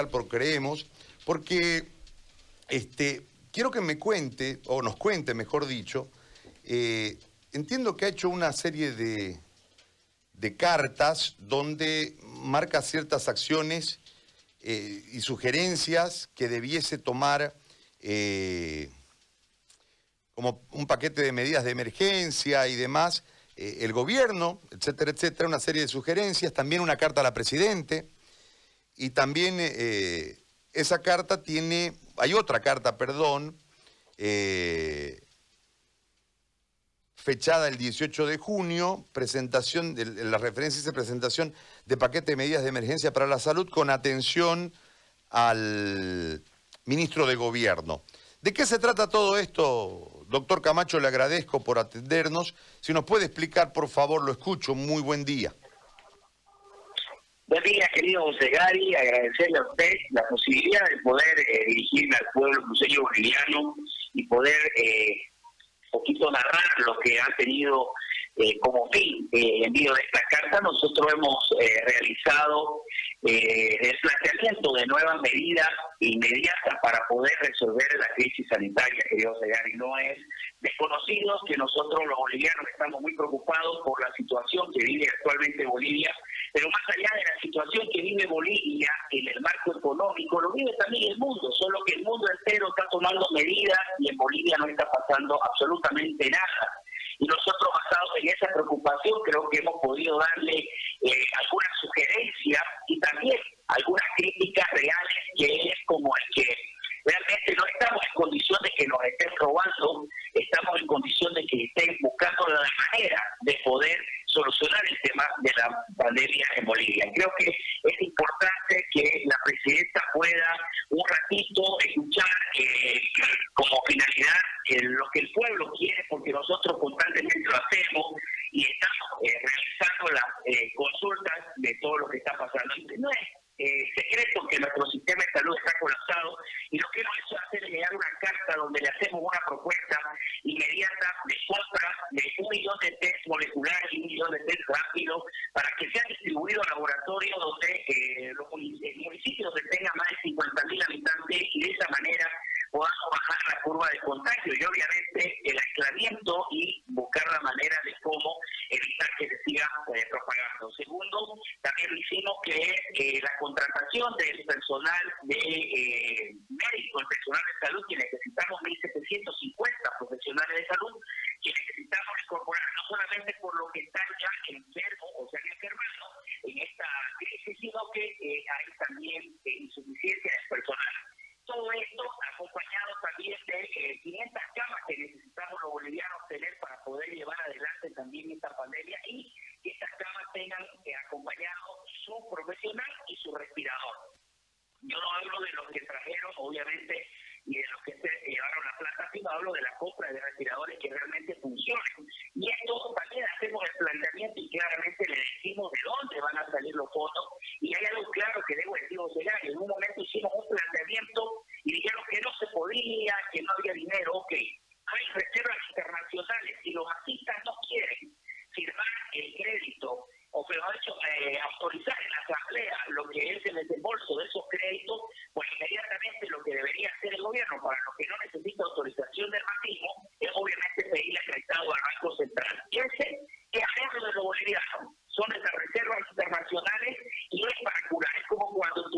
por Creemos, porque este, quiero que me cuente, o nos cuente, mejor dicho, eh, entiendo que ha hecho una serie de, de cartas donde marca ciertas acciones eh, y sugerencias que debiese tomar eh, como un paquete de medidas de emergencia y demás, el gobierno, etcétera, etcétera, una serie de sugerencias, también una carta a la Presidente. Y también eh, esa carta tiene, hay otra carta, perdón, eh, fechada el 18 de junio, presentación, de, la referencia dice presentación de paquete de medidas de emergencia para la salud con atención al ministro de Gobierno. ¿De qué se trata todo esto? Doctor Camacho, le agradezco por atendernos. Si nos puede explicar, por favor, lo escucho. Muy buen día. Buen día, querido José. Agradecerle a usted la posibilidad de poder eh, dirigirme al pueblo cruceño boliviano y poder eh, poquito narrar lo que ha tenido eh, como fin eh, envío de esta carta. Nosotros hemos realizado el planteamiento de nuevas medidas inmediatas para poder resolver la crisis sanitaria, querido José. No es desconocido que nosotros los bolivianos estamos muy preocupados por la situación que vive actualmente Bolivia pero más allá de la situación que vive Bolivia en el marco económico, lo vive también el mundo, solo que el mundo entero está tomando medidas y en Bolivia no está pasando absolutamente nada. Y nosotros, basados en esa preocupación, creo que hemos podido darle eh, algunas sugerencias y también algunas críticas reales, que es como el que realmente no estamos en condición de que nos estén robando, estamos en condición de que estén buscando la manera de poder solucionar el tema de la pandemia en Bolivia. Creo que es importante que la presidenta pueda un ratito escuchar eh, como finalidad eh, lo que el pueblo quiere, porque nosotros constantemente lo hacemos y estamos eh, realizando las consultas de todo lo que está pasando. No es secreto que nuestro sistema de salud está colapsado y lo que hemos hecho es hacer llegar una carta donde le hacemos una propuesta inmediata de compra de un millón de test moleculares y un millón de test rápidos para que sean distribuidos a laboratorios donde eh, los municipios que tengan más de 50.000 habitantes y de esa manera podamos bajar la curva de contagio y obviamente el aislamiento y buscar la manera de cómo evitar que se siga eh, propagando. Segundo, hicimos que eh, la contratación del personal de eh, médico, el personal de salud, que necesitamos 1.750 profesionales de salud, que necesitamos incorporar no solamente por lo que están ya enfermos o se han enfermado en esta crisis, sino que hay también insuficiencia de personal. Todo esto acompañado también de 500 camas que necesitamos los bolivianos tener para poder llevar adelante también esta pandemia y que estas camas tengan eh, acompañado su profesional y su respirador. Yo no hablo de los que trajeron, obviamente, y de los que se llevaron la plata, sino hablo de la compra de respiradores que realmente funcionen. Y esto también hacemos el planteamiento y claramente le decimos de dónde van a salir los fondos. Y hay algo claro que debo decir, será en un momento hicimos un planteamiento y dijeron que no se podía, que no había dinero, ok. Hay reservas internacionales y los artistas no quieren firmar el crédito o mejor dicho, eh, autorizar en la asamblea lo que es el desembolso de esos créditos, pues inmediatamente lo que debería hacer el gobierno para los que no necesita autorización del racismo es obviamente pedirle acreditado al Banco Central. Y ese es ahorro de los bolivianos. Son esas reservas internacionales y no es para curar. Es como cuando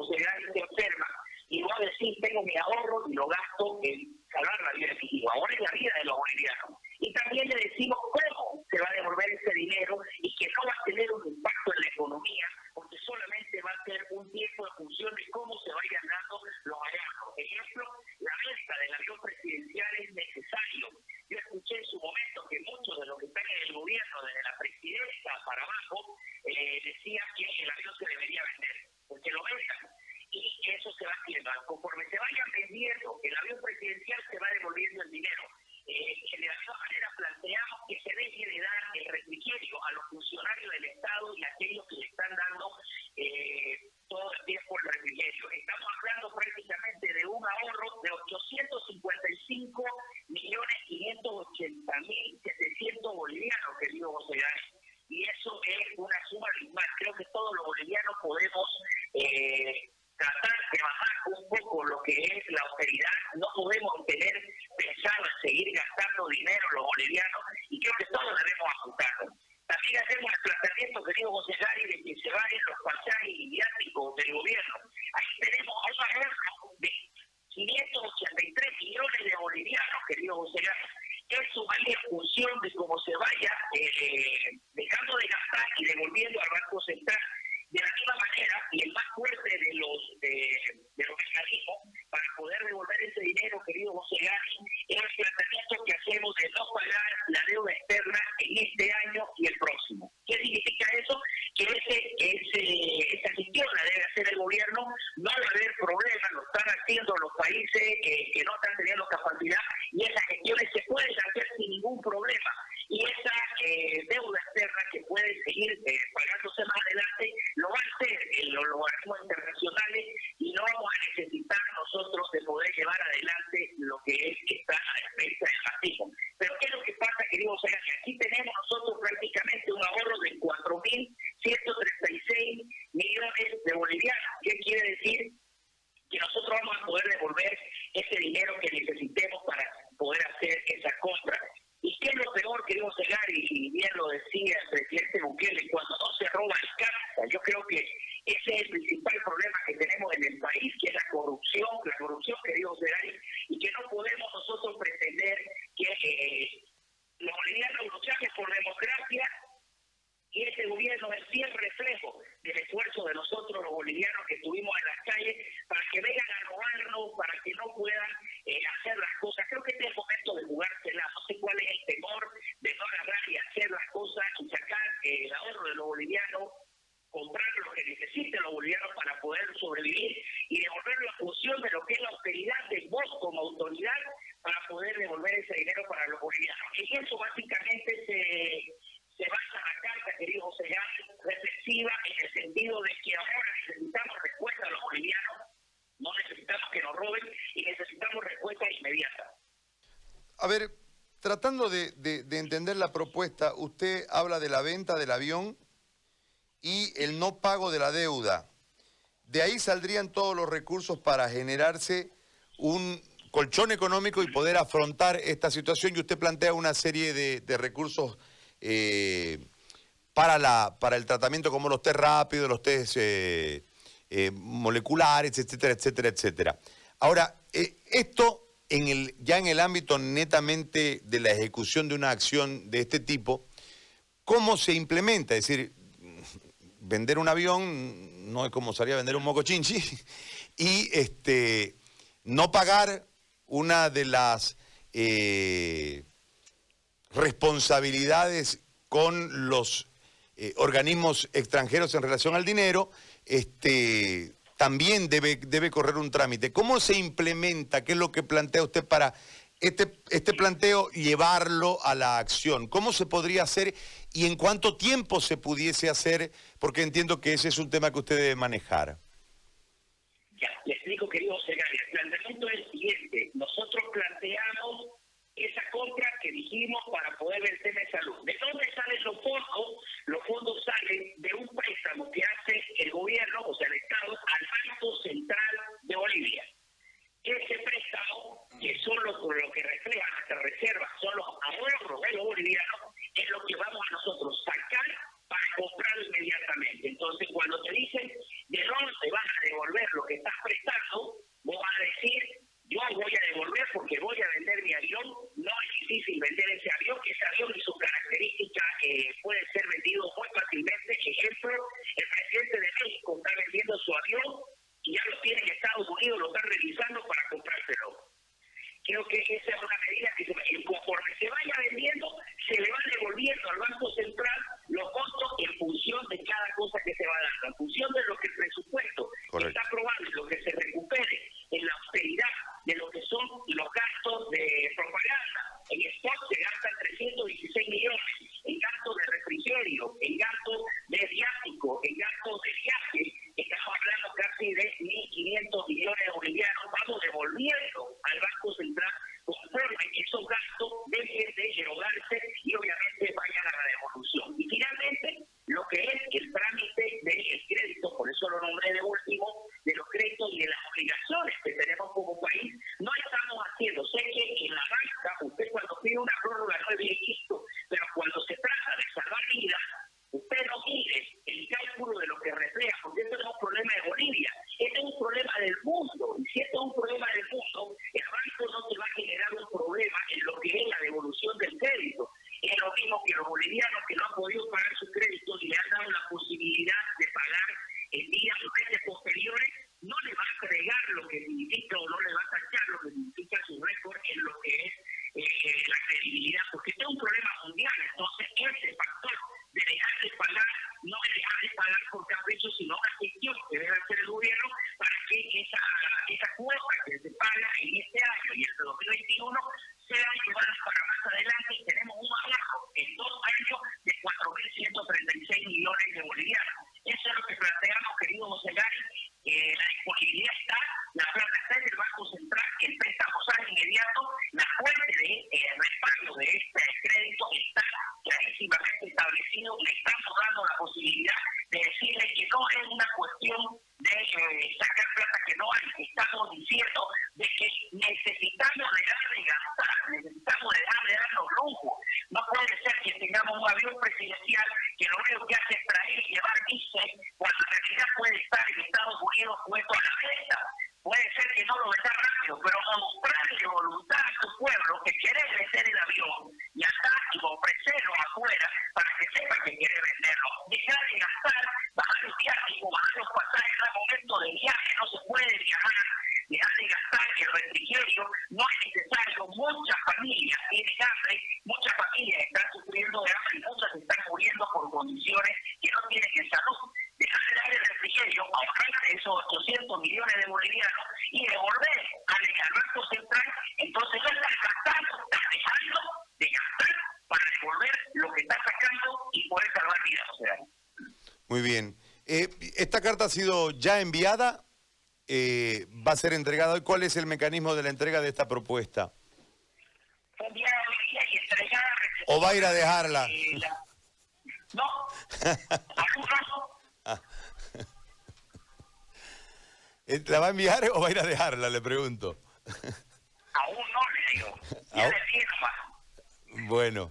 Gálvez se enferma y va a decir, tengo mi ahorro y lo gasto en salvar la vida de mi. Ahora es la vida de los bolivianos. Y también le decimos cómo se va a devolver ese dinero y que no va a tener un impacto en la economía, porque solamente va a ser un tiempo de función de cómo se vayan dando los hallazgos. Ejemplo, la venta del avión presidencial es necesario. Yo escuché en su momento que muchos de los que están en el gobierno, desde la presidencia para abajo, eh, decían que el avión 180 mil 700 bolivianos, querido José Y eso es una suma más. Creo que todos los bolivianos podemos eh, tratar de bajar un poco lo que es la austeridad. No podemos tener pensado en seguir gastando dinero los bolivianos y creo que todos debemos apuntarnos. También hacemos el planteamiento, querido José Gari, de que se vayan los pasajes viáticos del gobierno. Ahí tenemos una guerra de 583 millones de bolivianos, querido José Gari, función de cómo se vaya eh, dejando de gastar y devolviendo al Banco Central. De la misma manera, y el más fuerte de los, de, los mecanismos para poder devolver ese dinero, querido José Gani, es el tratamiento que hacemos de no pagar la deuda externa en este año y el próximo. ¿Qué significa eso? Que ese, esa gestión la debe hacer el gobierno, no va a haber problema, lo están haciendo los países eh, que no están teniendo capacidad y esas gestiones se pueden hacer sin ningún problema. Y esa eh, deuda externa que puede seguir eh, pagándose más adelante, lo va a hacer en los organismos internacionales y no vamos a necesitar nosotros de poder llevar adelante lo que es que está a expensa del racismo. Pero ¿qué es lo que pasa, queridos que Aquí tenemos nosotros prácticamente un ahorro de 4.136 millones de bolivianos. ¿Qué quiere decir? Que nosotros vamos a poder devolver ese dinero que necesitemos para poder hacer esa compra. ¿Y qué es lo peor, que queremos llegar? Y bien lo decía el presidente Bukele, cuando no se roba el casa. Yo creo que ese es el principal problema que tenemos en el país, que es la corrupción, la corrupción, queridos llegar y que no podemos nosotros pretender que eh, los bolivianos luchamos por democracia y ese gobierno es el reflejo del esfuerzo de nosotros los bolivianos que estuvimos en las calles para que vengan a robarnos, para que no puedan eh, hacer las cosas. Creo que este es el momento de jugársela. No sé cuál es el temor de no agarrar y hacer las cosas y sacar eh, el ahorro de los bolivianos, comprar lo que necesiten los bolivianos para poder sobrevivir y devolverlo a función de lo que es la austeridad de vos como autoridad para poder devolver ese para los bolivianos. Y eso básicamente se basa la carta, querido José reflexiva en el sentido de que ahora necesitamos respuesta a los bolivianos, no necesitamos que nos roben y necesitamos respuesta inmediata. A ver, tratando de, entender la propuesta, usted habla de la venta del avión y el no pago de la deuda. De ahí saldrían todos los recursos para generarse un colchón económico y poder afrontar esta situación y usted plantea una serie de, recursos eh, para, la, para el tratamiento como los test rápidos, los test eh, eh, moleculares, etcétera, etcétera, etcétera. Ahora, esto en el, ya en el ámbito netamente de la ejecución de una acción de este tipo, ¿cómo se implementa? Es decir, vender un avión no es como salía a vender un mocochinchi y este, no pagar una de las responsabilidades con los eh, organismos extranjeros en relación al dinero, este, también debe, debe correr un trámite. ¿Cómo se implementa? ¿Qué es lo que plantea usted para este, este planteo llevarlo a la acción? ¿Cómo se podría hacer y en cuánto tiempo se pudiese hacer? Porque entiendo que ese es un tema que usted debe manejar. Ya, le explico, querido secretario. El planteamiento es el siguiente. Nosotros planteamos esa compra que dijimos para poder ver el tema de salud. ¿De dónde salen los fondos? Los fondos salen de un préstamo que hace el gobierno, o sea, el Estado, al Banco Central de Bolivia. Ese préstamo, que son lo, lo que refleja nuestra reserva, son los ahorros de los bolivianos, es lo que vamos a nosotros sacar para comprar inmediatamente. Entonces, cuando te dicen de dónde vas a devolver lo que estás prestando, vos vas a decir yo voy a devolver porque voy a vender mi avión, no es difícil vender ese avión, ese avión y su característica eh, puede ser vendido muy fácilmente. Ejemplo, el presidente de México está vendiendo su avión y ya lo tiene en Estados Unidos, lo están revisando para comprárselo. Creo que esa es una medida que conforme se vaya vendiendo, se le va devolviendo al Banco Central los costos en función de cada cosa que se va dando, en función de lo que el presupuesto está aprobando y lo que se recupere en la austeridad de lo que son los gastos de realidad puede estar en Estados Unidos puesto a la venta. Puede ser que no lo venda rápido, pero mostrarle voluntad a tu pueblo que quiere vender el avión y hasta y ofrecerlo afuera para que sepa que quiere venderlo. Dejar de gastar, bajar los viajes, bajar los pasajes al momento de viaje, no se puede viajar, dejar de gastar el refrigerio, no es necesario. Muchas familias tienen hambre, muchas familias están sufriendo de hambre y muchas están muriendo por condiciones que no tienen en salud. Dejar de dar el refrigerio, ahorrarse esos 800 millones de bolivianos y devolver al, al Banco Central, entonces no estás gastando, estás dejando de gastar para devolver lo que estás sacando y poder salvar vidas. Sea, Muy bien. Eh, ¿Esta carta ha sido ya enviada? Eh, ¿Va a ser entregada hoy? ¿Cuál es el mecanismo de la entrega de esta propuesta? fue enviada hoy día y entregada. ¿O va a ir a dejarla? Eh, la- No, ¿La va a enviar o va a ir a dejarla? Le pregunto. Aún no le digo. Ya Aún- decía nomás. Bueno,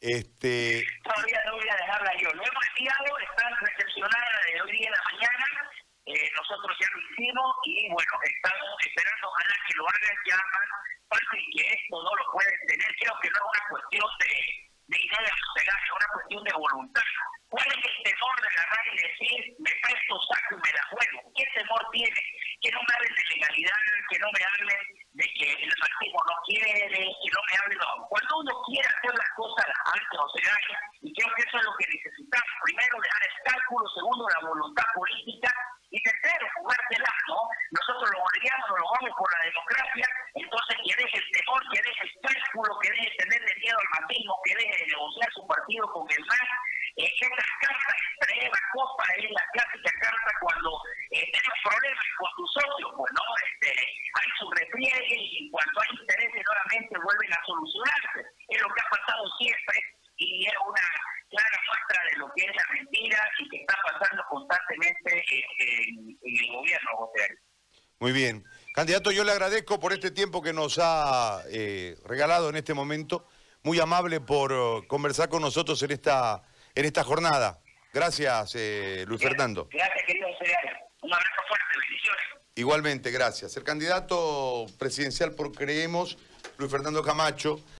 este, Todavía no voy a dejarla yo. Lo hemos enviado, está recepcionada de hoy día en la mañana. Eh, nosotros ya lo hicimos y bueno, estamos esperando ojalá que lo hagan ya más fácil que esto no lo pueden tener. Creo que no es una cuestión de, de idea cegar, es una cuestión de voluntad. ¿Cuál es el temor de agarrar y decir, me presto, saco y me la juego? ¿Qué temor tiene? Que no me hablen de legalidad, que no me hablen de que el marxismo no quiere, que no me hablen, no. Cuando uno quiere hacer las cosas, las hace o se haga, y creo que eso es lo que necesitamos. Primero, dejar el cálculo, segundo, la voluntad política, y tercero, jugársela, ¿no? Nosotros los bolivianos nos vamos por la democracia, entonces que deje el temor, que deje el cálculo, que deje de tenerle miedo al marxismo, que deje de negociar su partido con el MAS, eh, estas cartas entre Eva Copa es la clásica carta cuando eh, tenemos problemas con tus socios, pues no, este, hay su repliegue y en cuanto hay intereses nuevamente vuelven a solucionarse. Es lo que ha pasado siempre y es una clara muestra de lo que es la mentira y que está pasando constantemente eh, en, en el gobierno, José Ari. Muy bien. Candidato, yo le agradezco por este tiempo que nos ha eh, regalado en este momento. Muy amable por eh, conversar con nosotros en esta, en esta jornada. Gracias, eh, Luis Fernando. Gracias, querido Ari. Un abrazo fuerte, bendiciones. Igualmente, gracias. El candidato presidencial por Creemos, Luis Fernando Camacho.